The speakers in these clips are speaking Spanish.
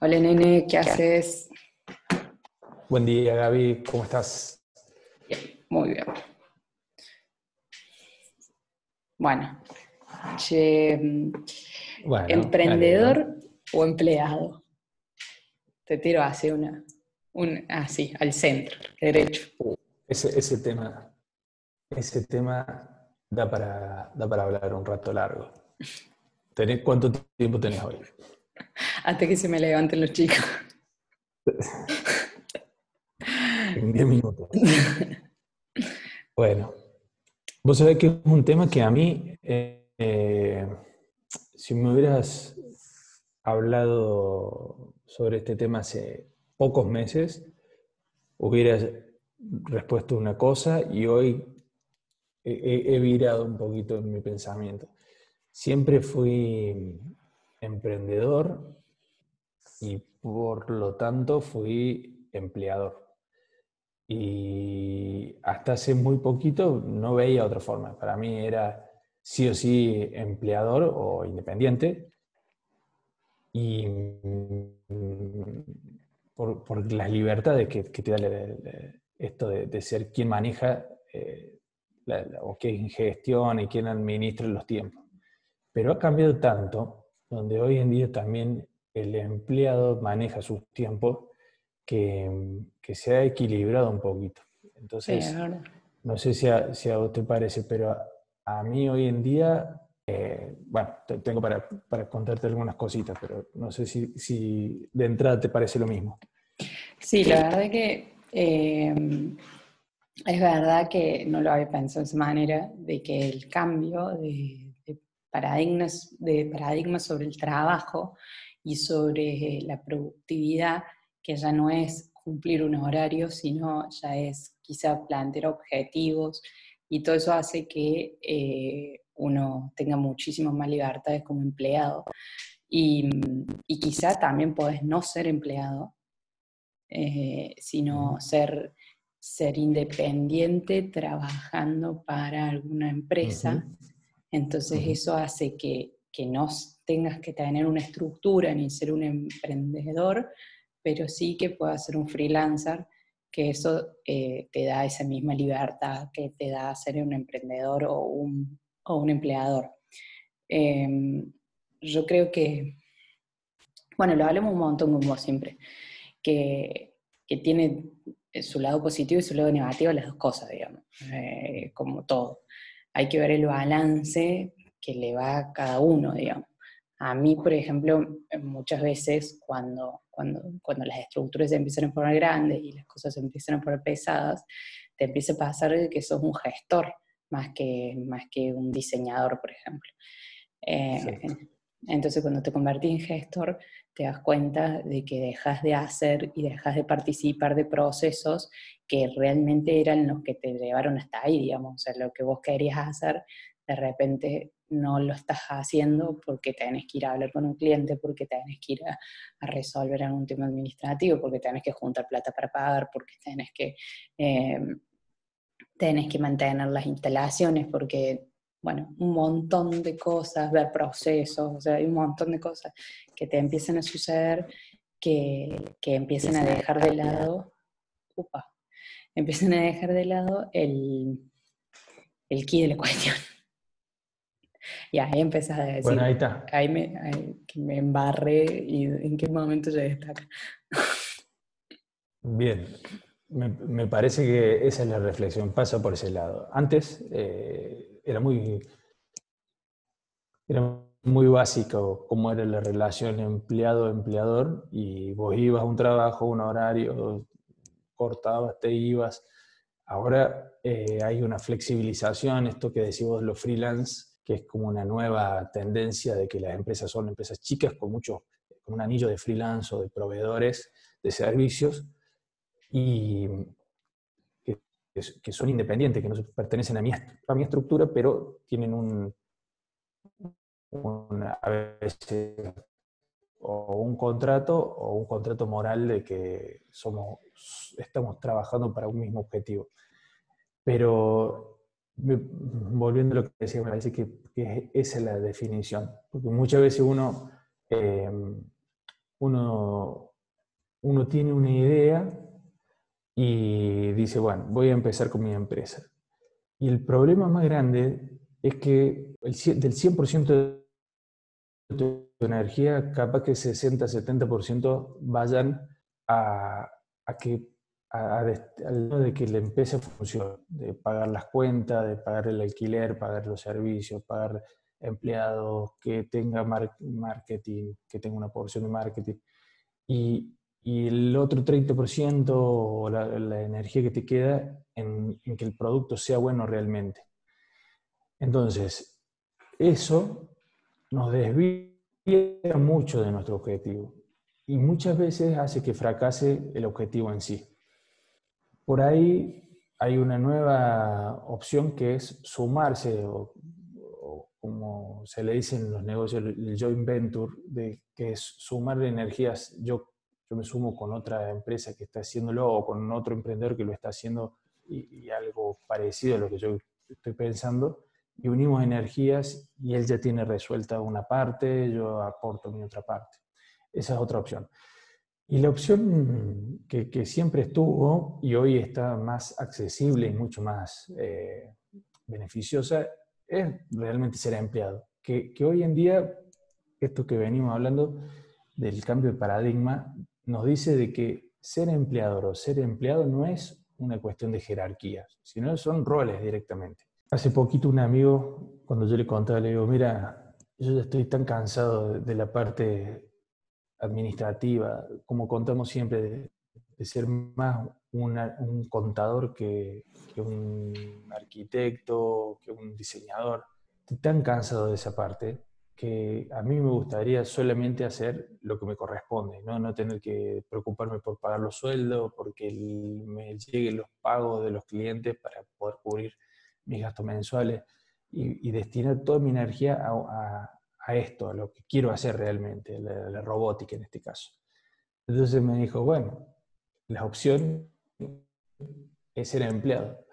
Hola nene, ¿qué haces? Buen día Gaby, ¿cómo estás? Bien, muy bien. Bueno, che, Bueno, ¿emprendedor o empleado? Te tiro así una, un, así, al centro, derecho. Ese, ese tema, ese tema da para, da para hablar un rato largo. ¿Tenés, ¿Cuánto tiempo tenés hoy? Hasta que se me levanten los chicos. En 10 minutos. Bueno, vos sabés que es un tema que a mí, eh, si me hubieras hablado sobre este tema hace pocos meses, hubieras respuesto una cosa y hoy he- he virado un poquito en mi pensamiento. Siempre fui emprendedor y por lo tanto fui empleador. Y hasta hace muy poquito no veía otra forma. Para mí era sí o sí empleador o independiente. Y mm, por, por las libertades que, que te da esto de, de ser quien maneja eh, la- o quien gestiona y quien administra los tiempos. Pero ha cambiado tanto, donde hoy en día también el empleado maneja sus tiempos, que, que se ha equilibrado un poquito. Entonces, es no sé si a, si a vos te parece, pero a, a mí hoy en día, eh, bueno, te- tengo para, para contarte algunas cositas, pero no sé si, si de entrada te parece lo mismo. Sí, la verdad que eh, es verdad que no lo había pensado de esa manera, de que el cambio de paradigmas, de paradigmas sobre el trabajo y sobre la productividad, que ya no es cumplir un horario, sino ya es quizá plantear objetivos y todo eso hace que eh, uno tenga muchísimas más libertades como empleado. Y, y quizá también podés no ser empleado, eh, sino ser, ser independiente trabajando para alguna empresa. Entonces eso hace que, que no tengas que tener una estructura ni ser un emprendedor, pero sí que puedas ser un freelancer, que eso eh, te da esa misma libertad que te da ser un emprendedor o un, o un empleador. Em, yo creo que, bueno, lo hablamos un montón como siempre, que, que tiene su lado positivo y su lado negativo, las dos cosas, digamos, eh, como todo. Hay que ver el balance que le va a cada uno, digamos. A mí, por ejemplo, muchas veces cuando, cuando, cuando las estructuras se empiezan a poner grandes y las cosas se empiezan a poner pesadas, te empieza a pasar que sos un gestor más que, más que un diseñador, por ejemplo. Eh, entonces, cuando te convertís en gestor, te das cuenta de que dejas de hacer y dejas de participar de procesos que realmente eran los que te llevaron hasta ahí, digamos. O sea, lo que vos querías hacer, de repente no lo estás haciendo porque tenés que ir a hablar con un cliente, porque tenés que ir a, resolver algún tema administrativo, porque tenés que juntar plata para pagar, porque tenés que, eh, tenés que mantener las instalaciones, porque bueno, un montón de cosas, ver procesos, o sea, hay un montón de cosas que te empiezan a suceder que, que empiezan a dejar de lado, upa, empiezan a dejar de lado el, el key de la cuestión. Y ahí empezás a decir, Bueno, ahí está. ahí me, ahí que me embarré y en qué momento llegué hasta acá. Bien, me, parece que esa es la reflexión, pasa por ese lado. Antes eh, era muy, era muy básico cómo era la relación empleado-empleador y vos ibas a un trabajo, un horario, cortabas, te ibas. Ahora eh, hay una flexibilización, esto que decís vos, los freelance, que es como una nueva tendencia de que las empresas son empresas chicas con mucho, con un anillo de freelance o de proveedores de servicios y que, son independientes, que no pertenecen a mi, a mi estructura, pero tienen un, un, contrato o un contrato moral de que somos, estamos trabajando para un mismo objetivo. Pero volviendo a lo que decía, me parece que, que, esa es la definición, porque muchas veces uno, eh, uno, uno tiene una idea y dice, bueno, voy a empezar con mi empresa. Y el problema más grande es que el, del 100% de tu energía, capaz que 60-70% vayan a, a que a, de que la empresa funcione, de pagar las cuentas, de pagar el alquiler, pagar los servicios, pagar empleados, que tenga marketing, que tenga una porción de marketing. Y, y el otro 30% o la, energía que te queda en, que el producto sea bueno realmente. Entonces, eso nos desvía mucho de nuestro objetivo y muchas veces hace que fracase el objetivo en sí. Por ahí hay una nueva opción que es sumarse, o, como se le dice en los negocios, el joint venture, de, que es sumar energías. Yo, yo me sumo con otra empresa que está haciéndolo o con otro emprendedor que lo está haciendo y, y algo parecido a lo que yo estoy pensando y unimos energías y él ya tiene resuelta una parte, yo aporto mi otra parte. Esa es otra opción. Y la opción que, siempre estuvo y hoy está más accesible y mucho más eh, beneficiosa es realmente ser empleado. Que, hoy en día, esto que venimos hablando del cambio de paradigma, nos dice de que ser empleador o ser empleado no es una cuestión de jerarquías, sino son roles directamente. Hace poquito un amigo, cuando yo le contaba, le digo, mira, yo ya estoy tan cansado de la parte administrativa, como contamos siempre, de, ser más un contador que, un arquitecto, que un diseñador. Estoy tan cansado de esa parte a mí me gustaría solamente hacer lo que me corresponde, no, no tener que preocuparme por pagar los sueldos, porque me lleguen los pagos de los clientes para poder cubrir mis gastos mensuales y, destinar toda mi energía a, a esto, a lo que quiero hacer realmente, la, robótica en este caso. Entonces me dijo, bueno, la opción es ser empleado.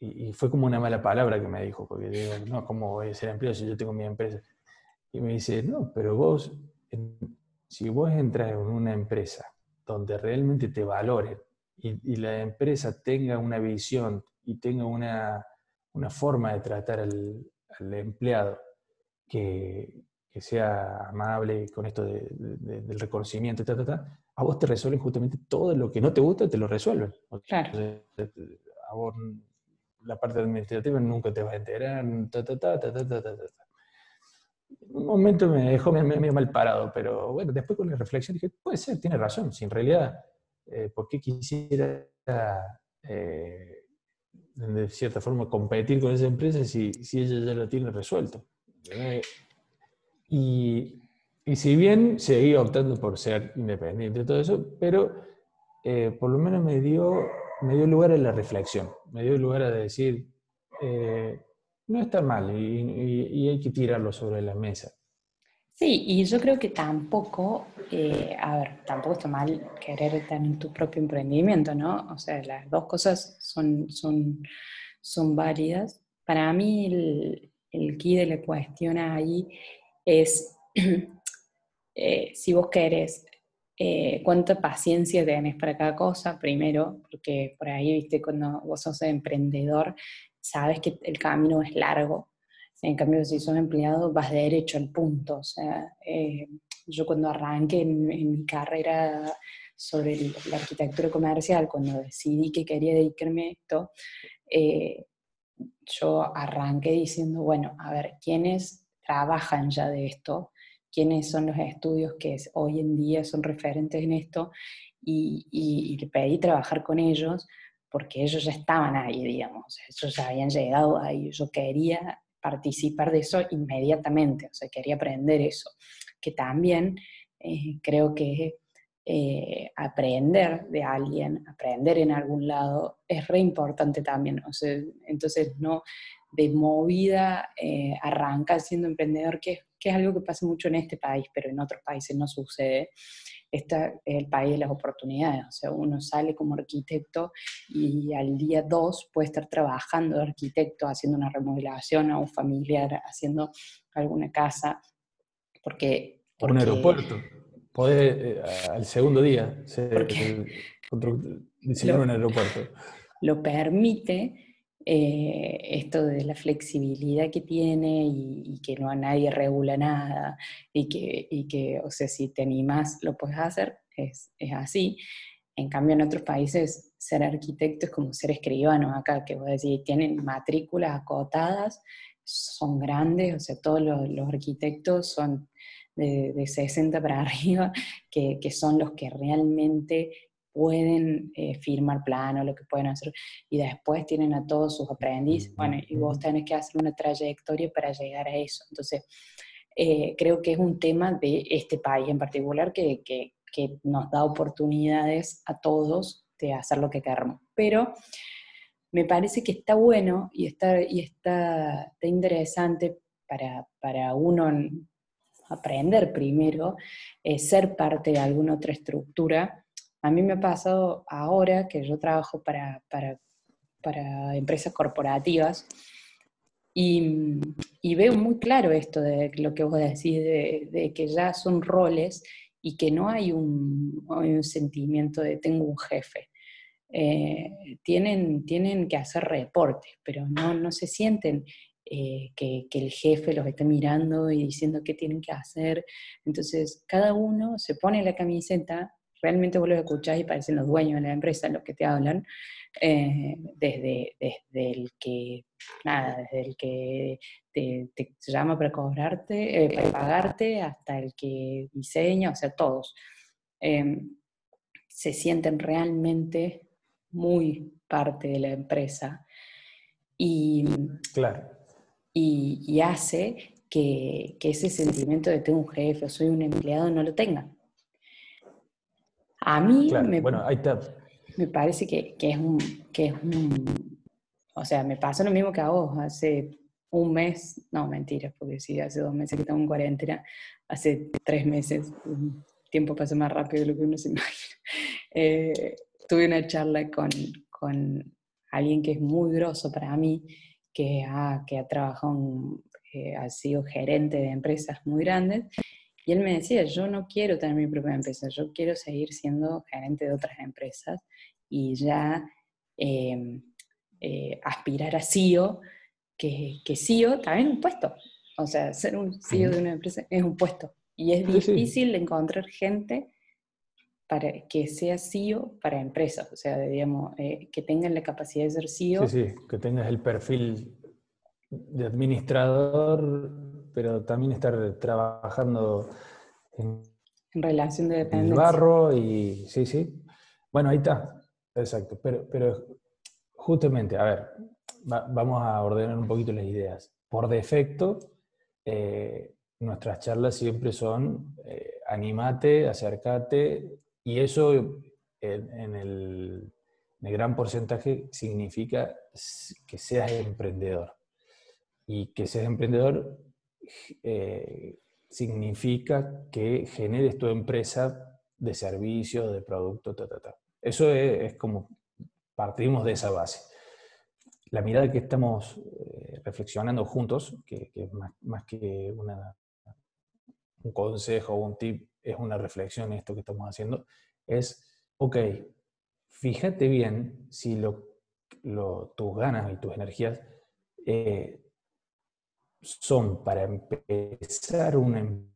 Y, fue como una mala palabra que me dijo, porque digo, no, ¿cómo voy a ser empleado si yo tengo mi empresa? Y me dice, no, pero vos, si vos entras en una empresa donde realmente te valoren y, la empresa tenga una visión y tenga una, una forma de tratar al, al empleado que, sea amable con esto del reconocimiento, a vos te resuelven justamente todo lo que no te gusta, te lo resuelven. Claro. A vos la parte administrativa nunca te va a enterar. un momento me dejó medio mal parado, pero bueno, después con la reflexión dije, puede ser, tiene razón, si en realidad, eh, ¿por qué quisiera eh, de cierta forma competir con esa empresa si, si ella ya lo tiene resuelto? Eh, y, y, si bien seguí optando por ser independiente y todo eso, pero eh, por lo menos me dio, me dio lugar a la reflexión, me dio lugar a decir, eh, no está mal y, hay que tirarlo sobre la mesa. Sí, y yo creo que tampoco, a ver, tampoco está mal querer tener tu propio emprendimiento, ¿no? O sea, las dos cosas son, son, son válidas. Para mí el, el key de la cuestión ahí es eh, si vos querés, eh, cuánta paciencia tenés para cada cosa, primero, porque por ahí, viste, cuando vos sos emprendedor, sabes que el camino es largo. En cambio, si sos empleado, vas derecho al punto. O sea, eh, yo cuando arranqué en, mi carrera sobre la arquitectura comercial, cuando decidí que quería dedicarme a esto, yo arranqué diciendo, bueno, a ver, ¿quiénes trabajan ya de esto? ¿Quiénes son los estudios que hoy en día son referentes en esto? Y, y, le pedí trabajar con ellos porque ellos ya estaban ahí, digamos, ellos ya habían llegado ahí, yo quería participar de eso inmediatamente, o sea, quería aprender eso, que también eh, creo que eh, aprender de alguien, aprender en algún lado, es re importante también. O sea, entonces, no de movida eh, arranca siendo emprendedor, que, que, es algo que pasa mucho en este país, pero en otros países no sucede. Este es el país de las oportunidades. O sea, uno sale como arquitecto y al día dos puede estar trabajando de arquitecto, haciendo una remodelación a un familiar, haciendo alguna casa, porque... porque un aeropuerto podés eh, al segundo día diseñar un aeropuerto. Lo permite eh, esto de la flexibilidad que tiene y, que no a nadie regula nada y que, y que, o sea, si te animas lo puedes hacer, es, es, así. En cambio, en otros países, ser arquitecto es como ser escribano acá, que vos decís, tienen matrículas acotadas, son grandes, o sea, todos los, arquitectos son de, de, 60 para arriba, que, que son los que realmente pueden eh, firmar plano, lo que pueden hacer, y después tienen a todos sus aprendices, bueno, y vos tenés que hacer una trayectoria para llegar a eso. Entonces, eh, creo que es un tema de este país en particular que, que, que, nos da oportunidades a todos de hacer lo que queramos. Pero me parece que está bueno y está, y está, está interesante para, para uno aprender primero, eh, ser parte de alguna otra estructura a mí me ha pasado ahora que yo trabajo para, para, para empresas corporativas y, veo muy claro esto de lo que vos decís, de, de que ya son roles y que no hay un, hay un sentimiento de tengo un jefe. Eh, tienen, tienen que hacer reportes, pero no, no se sienten eh, que, que, el jefe los está mirando y diciendo qué tienen que hacer. Entonces, cada uno se pone la camiseta realmente vos los escuchás y parecen los dueños de la empresa los que te hablan, eh, desde, desde el que, nada, desde el que te, llama para cobrarte, eh, para pagarte, hasta el que diseña, o sea, todos. Em, se sienten realmente muy parte de la empresa y, claro. y, y hace que, que, ese sentimiento de tengo un jefe o soy un empleado no lo tengan. A mí me, bueno, ahí me parece que, que, es un, que es un... O sea, me pasa lo mismo que a vos. Hace un mes, no, mentira, porque sí, hace dos meses que estamos en cuarentena, hace tres meses, el tiempo pasa más rápido de lo que uno se imagina. Eh, tuve una charla con, con, alguien que es muy grosso para mí, que ha, que ha trabajado, eh, ha sido gerente de empresas muy grandes, y él me decía, yo no quiero tener mi propia empresa, yo quiero seguir siendo gerente de otras empresas y ya em, eh, aspirar a CEO, que, que CEO también es un puesto. O sea, ser un CEO de una empresa es un puesto. Y es difícil encontrar gente para que sea CEO para empresas, o sea, digamos, eh, que tengan la capacidad de ser CEO. Sí, sí, que tengas el perfil de administrador pero también estar trabajando en, relación de dependencia. El barro y sí, sí. Bueno, ahí está, exacto. Pero, pero justamente, a ver, vamos a ordenar un poquito las ideas. Por defecto, eh, nuestras charlas siempre son eh, animate, acércate, y eso en, el, en, el, gran porcentaje significa que seas emprendedor. Y que seas emprendedor eh, significa que generes tu empresa de servicio, de producto, ta, ta, ta. Eso es, como partimos de esa base. La mirada que estamos eh, reflexionando juntos, que, más, que una, un consejo o un tip, es una reflexión esto que estamos haciendo, es, ok, fíjate bien si lo, lo, tus ganas y tus energías eh, son para empezar un,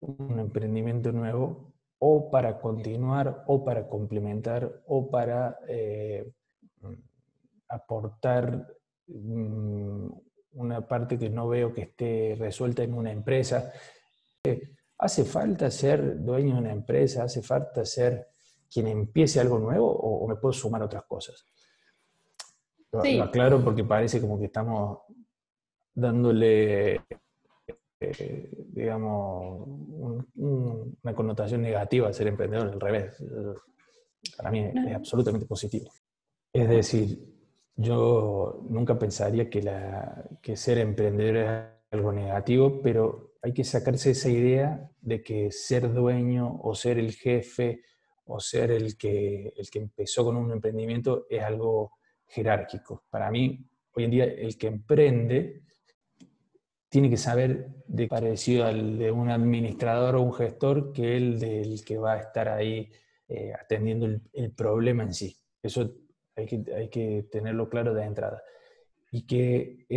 un emprendimiento nuevo o para continuar o para complementar o para eh, aportar mm, una parte que no veo que esté resuelta en una empresa. ¿Hace falta ser dueño de una empresa? ¿Hace falta ser quien empiece algo nuevo o, me puedo sumar otras cosas? Lo aclaro porque parece como que estamos dándole, eh, digamos, una connotación negativa al ser emprendedor, al revés. Para mí es absolutamente positivo. Es decir, yo nunca pensaría que, la, que ser emprendedor es algo negativo, pero hay que sacarse esa idea de que ser dueño o ser el jefe o ser el que, el que empezó con un emprendimiento es algo jerárquico. Para mí, hoy en día, el que emprende tiene que saber de parecido al de un administrador o un gestor que el del que va a estar ahí eh, atendiendo el, problema en sí. Eso hay que, hay que tenerlo claro de entrada. Y que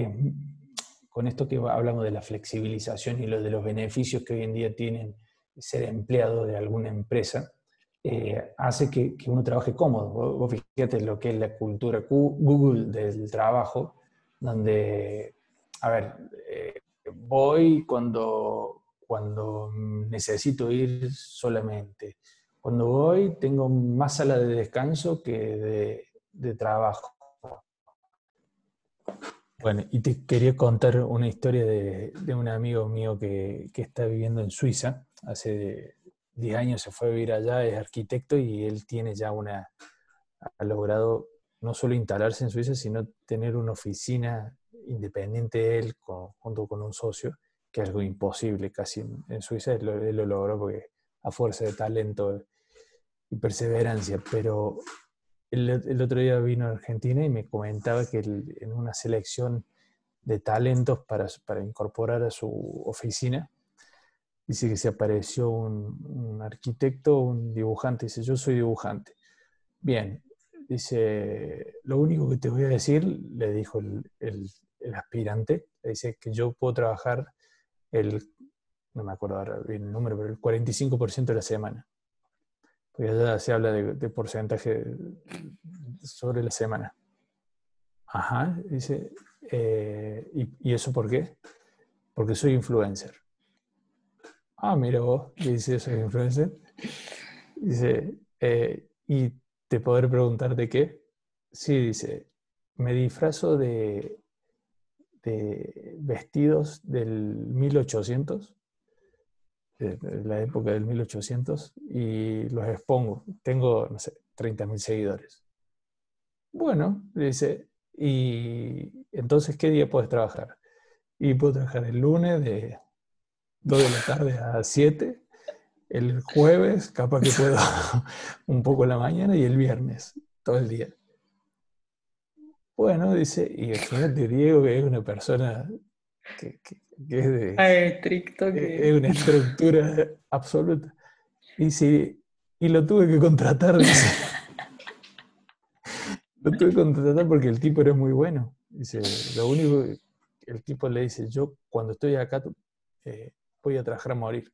con esto que hablamos de la flexibilización y lo de los beneficios que hoy en día tienen ser empleado de alguna empresa, eh, hace que, que, uno trabaje cómodo. Vos, fíjate lo que es la cultura Google del trabajo, donde, a ver, eh, voy cuando, cuando necesito ir solamente. Cuando voy tengo más sala de descanso que de, trabajo. Bueno, y te quería contar una historia de, un amigo mío que, está viviendo en Suiza. Hace 10 años se fue a vivir allá, es arquitecto y él tiene ya una, ha logrado no solo instalarse en Suiza, sino tener una oficina independiente él junto con un socio, que es algo imposible casi en, Suiza, él lo, logró porque a fuerza de talento y perseverancia, pero el, otro día vino a Argentina y me comentaba que en una selección de talentos para, para, incorporar a su oficina, dice que se apareció un, un arquitecto, un dibujante, dice, yo soy dibujante. Bien, dice, lo único que te voy a decir, le dijo el, el aspirante, dice que yo puedo trabajar el, no me acuerdo ahora bien el número, pero el 45% de la semana. Porque ya se habla de, porcentaje sobre la semana. Ajá, dice, eh, ¿y, eso por qué? Porque soy influencer. Ah, mira vos, dice, soy influencer. Dice, eh, ¿y te podré preguntar de qué? Sí, dice, me disfrazo de vestidos del 1800, de la época del 1800, y los expongo. Tengo, no sé, 30.000 seguidores. Bueno, dice, y entonces, ¿qué día puedes trabajar? Y puedo trabajar el lunes de 2 de la tarde a 7, el jueves, capaz que puedo un poco la mañana, y el viernes, todo el día. Bueno, dice, y fíjate Diego que es una persona que, es de... estricto. Que... Es una estructura absoluta. Dice, y lo tuve que contratar, dice. lo tuve que contratar porque el tipo era muy bueno. Dice, lo único que el tipo le dice, yo cuando estoy acá eh, voy a trabajar a morir.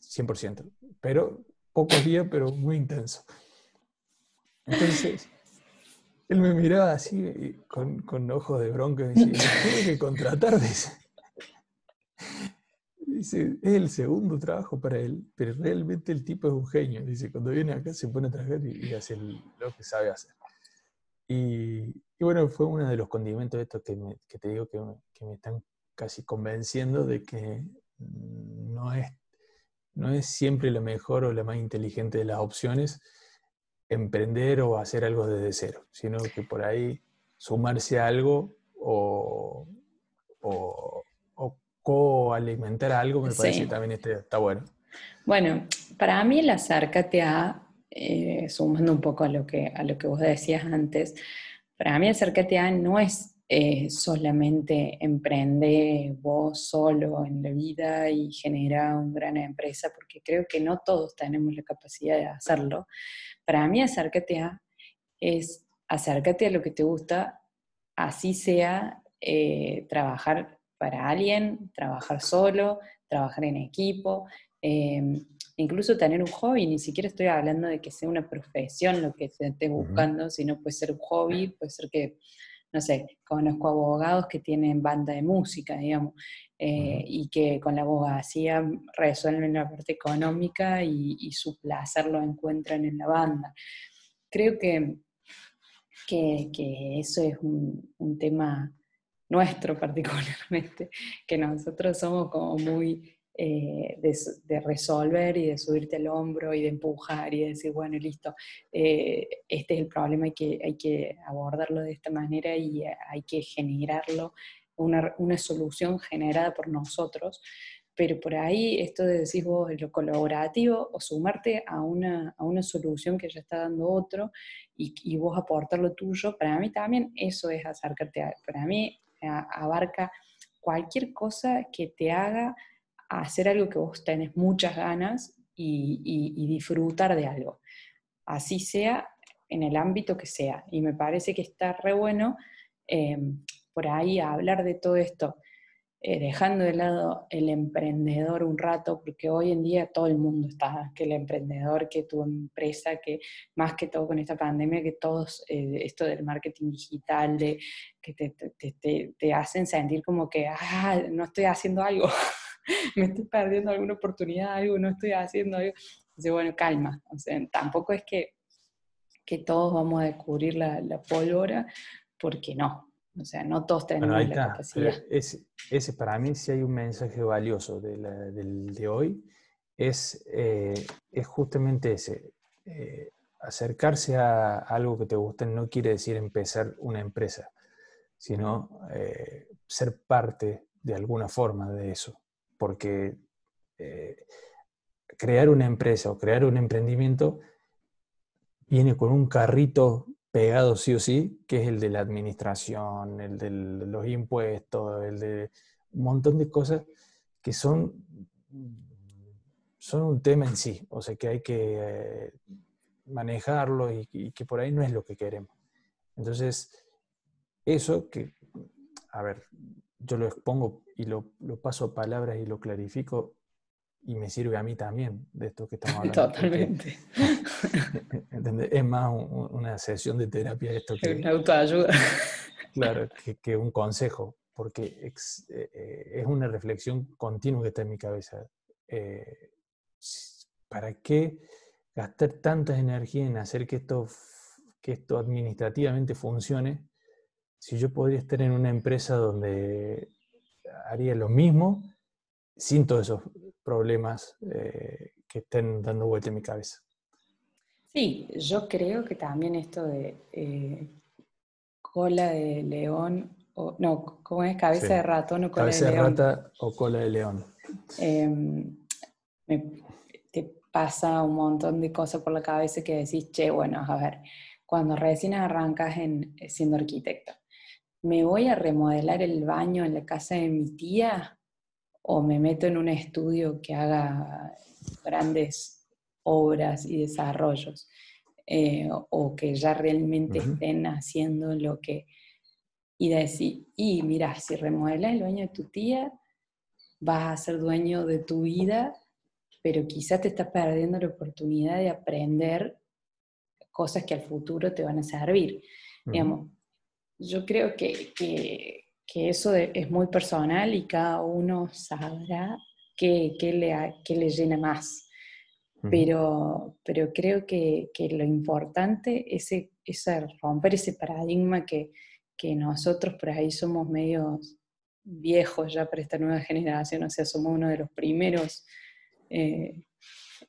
100%. Pero pocos días, pero muy intenso. Entonces, él me miraba así con, ojos de bronca y me decía, tiene que contratar, dice. Dice, es el segundo trabajo para él, pero realmente el tipo es un genio. Dice, cuando viene acá se pone a trabajar y, hace lo que sabe hacer. Y, bueno, fue uno de los condimentos estos que, que te digo que que me, están casi convenciendo de que no es, no es siempre la mejor o la más inteligente de las opciones, emprender o hacer algo desde cero, sino que por ahí sumarse a algo o, o, co-alimentar algo me parece que también está, está, bueno. Bueno, para mí el acércate a, eh, sumando un poco a lo, que, a lo que vos decías antes, para mí acércate a no es eh, solamente emprender vos solo en la vida y generar una gran empresa, porque creo que no todos tenemos la capacidad de hacerlo, para mí acércate a es acércate a lo que te gusta, así sea eh, trabajar para alguien, trabajar solo, trabajar en equipo, em, incluso tener un hobby, ni siquiera estoy hablando de que sea una profesión lo que se esté buscando, sino puede ser un hobby, puede ser que, no sé, conozco abogados que tienen banda de música, digamos, eh, y que con la abogacía resuelven la parte económica y, su placer lo encuentran en la banda. Creo que, que, eso es un, tema nuestro particularmente, que nosotros somos como muy eh, de, resolver y de subirte al hombro y de empujar y de decir, bueno, listo, eh, este es el problema, hay que, hay que abordarlo de esta manera y hay que generarlo una, una solución generada por nosotros, pero por ahí esto de decir vos lo colaborativo o sumarte a una, a una solución que ya está dando otro y, y, vos aportar lo tuyo, para mí también eso es acercarte a, para mí abarca cualquier cosa que te haga hacer algo que vos tenés muchas ganas y, disfrutar de algo. Así sea en el ámbito que sea. Y me parece que está re bueno eh, por ahí hablar de todo esto eh, dejando de lado el emprendedor un rato, porque hoy en día todo el mundo está, que el emprendedor, que tu empresa, que más que todo con esta pandemia, que todos, eh, esto del marketing digital, de, que te, te, te, hacen sentir como que, ah, no estoy haciendo algo, me estoy perdiendo alguna oportunidad, algo, no estoy haciendo algo. Entonces, bueno, calma, o sea, tampoco es que, que todos vamos a descubrir la, la pólvora, porque no, o sea, no todos tenemos la capacidad. Ese, para mí, si hay un mensaje valioso de, del, de hoy, es, eh, es justamente ese. Eh, acercarse a algo que te guste no quiere decir empezar una empresa, sino eh, ser parte de alguna forma de eso. Porque crear una empresa o crear un emprendimiento viene con un carrito pegado sí o sí, que es el de la administración, el de los impuestos, el de un montón de cosas que son, son un tema en sí, o sea que hay que eh, manejarlo y, que por ahí no es lo que queremos. Entonces, eso que, a ver, yo lo expongo y lo, lo paso a palabras y lo clarifico, y me sirve a mí también de esto que estamos hablando. Totalmente. es más una sesión de terapia esto que... Una autoayuda. Claro, que, un consejo, porque eh, es, una reflexión continua que está en mi cabeza. Eh, ¿Para qué gastar tanta energía en hacer que esto, que esto administrativamente funcione si yo podría estar en una empresa donde haría lo mismo sin todos esos problemas eh, que estén dando vuelta en mi cabeza. Sí, yo creo que también esto de eh, cola de león, o, no, ¿cómo es? Cabeza de ratón o cola de león. Cabeza de rata o cola de león. Em, te pasa un montón de cosas por la cabeza que decís, che, bueno, a ver, cuando recién arrancas en, siendo arquitecto, ¿me voy a remodelar el baño en la casa de mi tía? o me meto en un estudio que haga grandes obras y desarrollos, eh, o que ya realmente estén haciendo lo que... Y decir, y mira, si remodelas el dueño de tu tía, vas a ser dueño de tu vida, pero quizás te estás perdiendo la oportunidad de aprender cosas que al futuro te van a servir. Digamos, yo creo que, que, que eso es muy personal y cada uno sabrá qué, le, le llena más. Pero, pero creo que, lo importante es, romper ese paradigma que, nosotros por ahí somos medios viejos ya para esta nueva generación, o sea, somos uno de los primeros eh,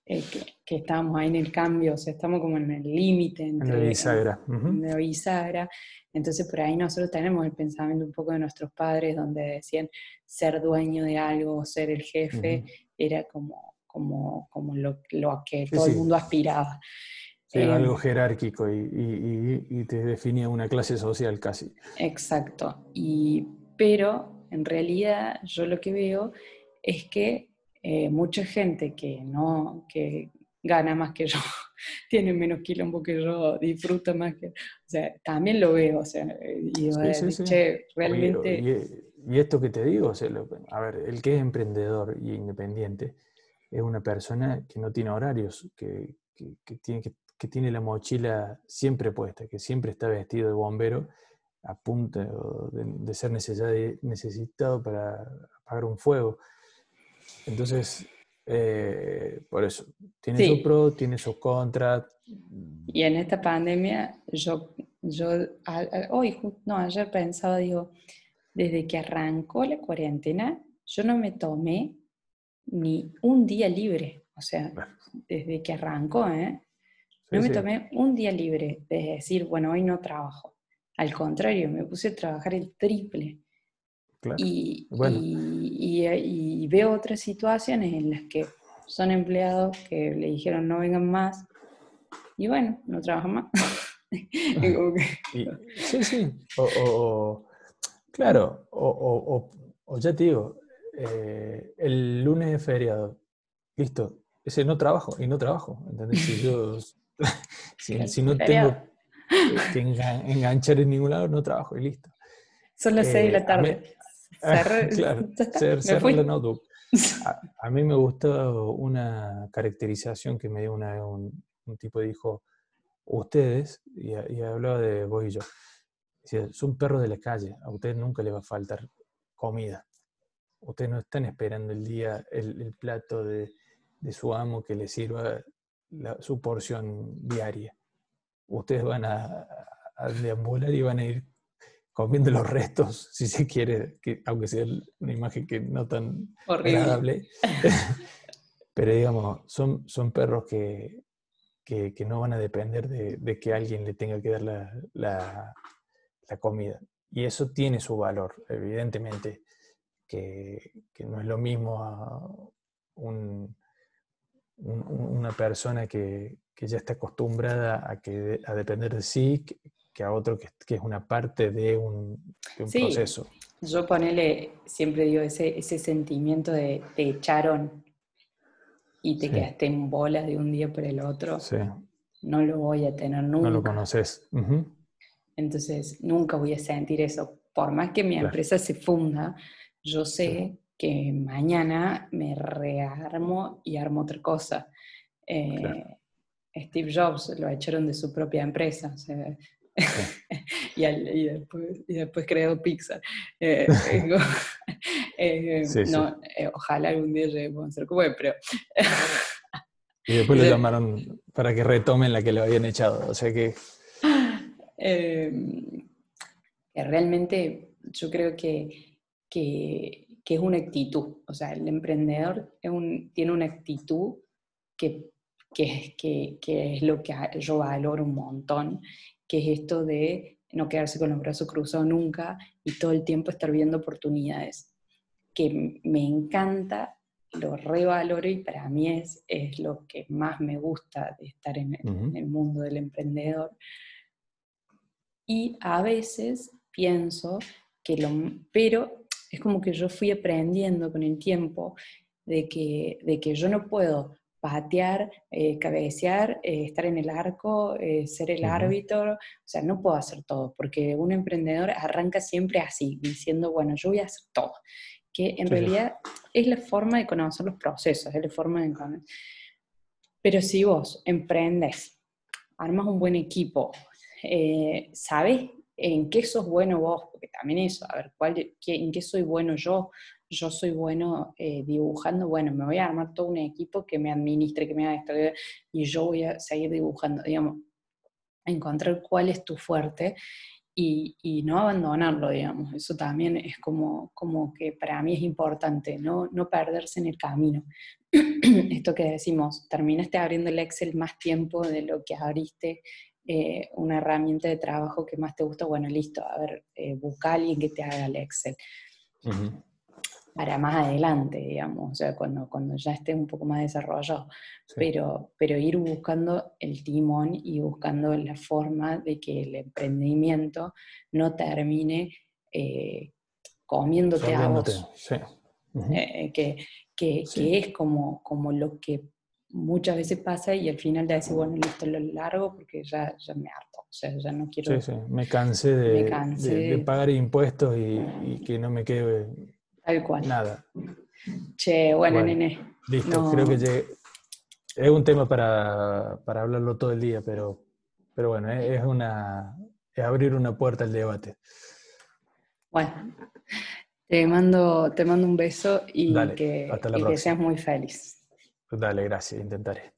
eh, que, estamos ahí en el cambio, o sea, estamos como en el límite. En la bisagra. En la bisagra. Entonces por ahí nosotros tenemos el pensamiento un poco de nuestros padres donde decían ser dueño de algo, ser el jefe, era como, como, como lo, que todo el mundo aspiraba. era algo em, jerárquico y, te definía una clase social casi. Exacto. Y, pero en realidad yo lo que veo es que eh, mucha gente que no, que gana más que yo, tiene menos quilombo que yo, disfruta más que... O sea, también lo veo, o sea, y realmente... y, esto que te digo, a ver, el que es emprendedor y independiente es una persona que no tiene horarios, que, tiene, que, tiene la mochila siempre puesta, que siempre está vestido de bombero a punto de, ser necesitado para apagar un fuego. Entonces, eh, por eso, tiene su pro, tiene su contra. Y en esta pandemia, yo, yo hoy, no, ayer pensaba, digo, desde que arrancó la cuarentena, yo no me tomé ni un día libre. O sea, desde que arrancó, ¿eh? No me tomé un día libre de decir, bueno, hoy no trabajo. Al contrario, me puse a trabajar el triple. Y, y, veo otras situaciones en las que son empleados que le dijeron no vengan más y bueno, no trabajan más. sí, sí. O, claro, o, o ya te digo, eh, el lunes es feriado, listo, ese no trabajo y no trabajo, ¿entendés? Si, yo, si, no tengo que enganchar en ningún lado, no trabajo y listo. Son las seis de la eh, claro, cerrar la notebook. A, mí me gustó una caracterización que me dio una, un, un tipo dijo, ustedes, y, hablaba de vos y yo, decía, son perros de la calle, a ustedes nunca les va a faltar comida. Ustedes no están esperando el día, el, plato de, su amo que les sirva su porción diaria. Ustedes van a, a, deambular y van a ir comiendo los restos, si se quiere, que, aunque sea una imagen que no tan agradable. Pero digamos, son, son perros que, que, no van a depender de, que alguien le tenga que dar la, comida. Y eso tiene su valor, evidentemente, que, no es lo mismo a una persona que, ya está acostumbrada a, que, a depender de sí que a otro que, es una parte de un, proceso. Yo ponele, siempre digo, ese, ese sentimiento de te echaron y te quedaste en bola de un día por el otro. No lo voy a tener nunca. No lo conoces. Entonces, nunca voy a sentir eso. Por más que mi empresa se funda, yo sé que mañana me rearmo y armo otra cosa. Eh, Steve Jobs lo echaron de su propia empresa. O sea, y, después, creó Pixar. Eh, eh, no, eh, ojalá algún día lleguemos a ser como pero... y después lo llamaron para que retomen la que le habían echado, o sea que... Em, realmente yo creo que, que, es una actitud, o sea, el emprendedor tiene una actitud que que, que, que, es lo que yo valoro un montón que es esto de no quedarse con los brazos cruzados nunca y todo el tiempo estar viendo oportunidades, que me encanta, lo revaloro y para mí es, es lo que más me gusta de estar en el, mundo del emprendedor. Y a veces pienso que lo, pero es como que yo fui aprendiendo con el tiempo de que, de que yo no puedo patear, eh, cabecear, eh, estar en el arco, eh, ser el árbitro, o sea, no puedo hacer todo, porque un emprendedor arranca siempre así, diciendo, bueno, yo voy a hacer todo, que en realidad es la forma de conocer los procesos, es la forma de conocer. Pero si vos emprendes, armas un buen equipo, sabes en qué sos bueno vos, porque también eso, a ver, ¿cuál, ¿en qué soy bueno yo? Yo soy bueno eh, dibujando, bueno, me voy a armar todo un equipo que me administre, que me haga esto, y yo voy a seguir dibujando, digamos, encontrar cuál es tu fuerte y, y, no abandonarlo, digamos. Eso también es como, como que para mí es importante, no, no perderse en el camino. Esto que decimos, terminaste abriendo el Excel más tiempo de lo que abriste eh, una herramienta de trabajo que más te gusta, bueno, listo, a ver, eh, busca a alguien que te haga el Excel para más adelante, digamos, o sea, cuando, cuando ya esté un poco más desarrollado, pero, pero ir buscando el timón y buscando la forma de que el emprendimiento no termine eh, comiéndote a vos. Eh, que, que, que, es como, como lo que muchas veces pasa y al final te decir, bueno, listo, lo largo porque ya, ya me harto, o sea, ya no quiero... Sí, sí, me cansé de, de, pagar impuestos y, y, que no me quede Tal cual. Nada. Che, bueno, nene. Listo, creo que es un tema para, hablarlo todo el día, pero, pero bueno, es, una, es abrir una puerta al debate. Bueno, te mando, te mando un beso y, que, y que seas muy feliz. Dale, gracias, intentaré.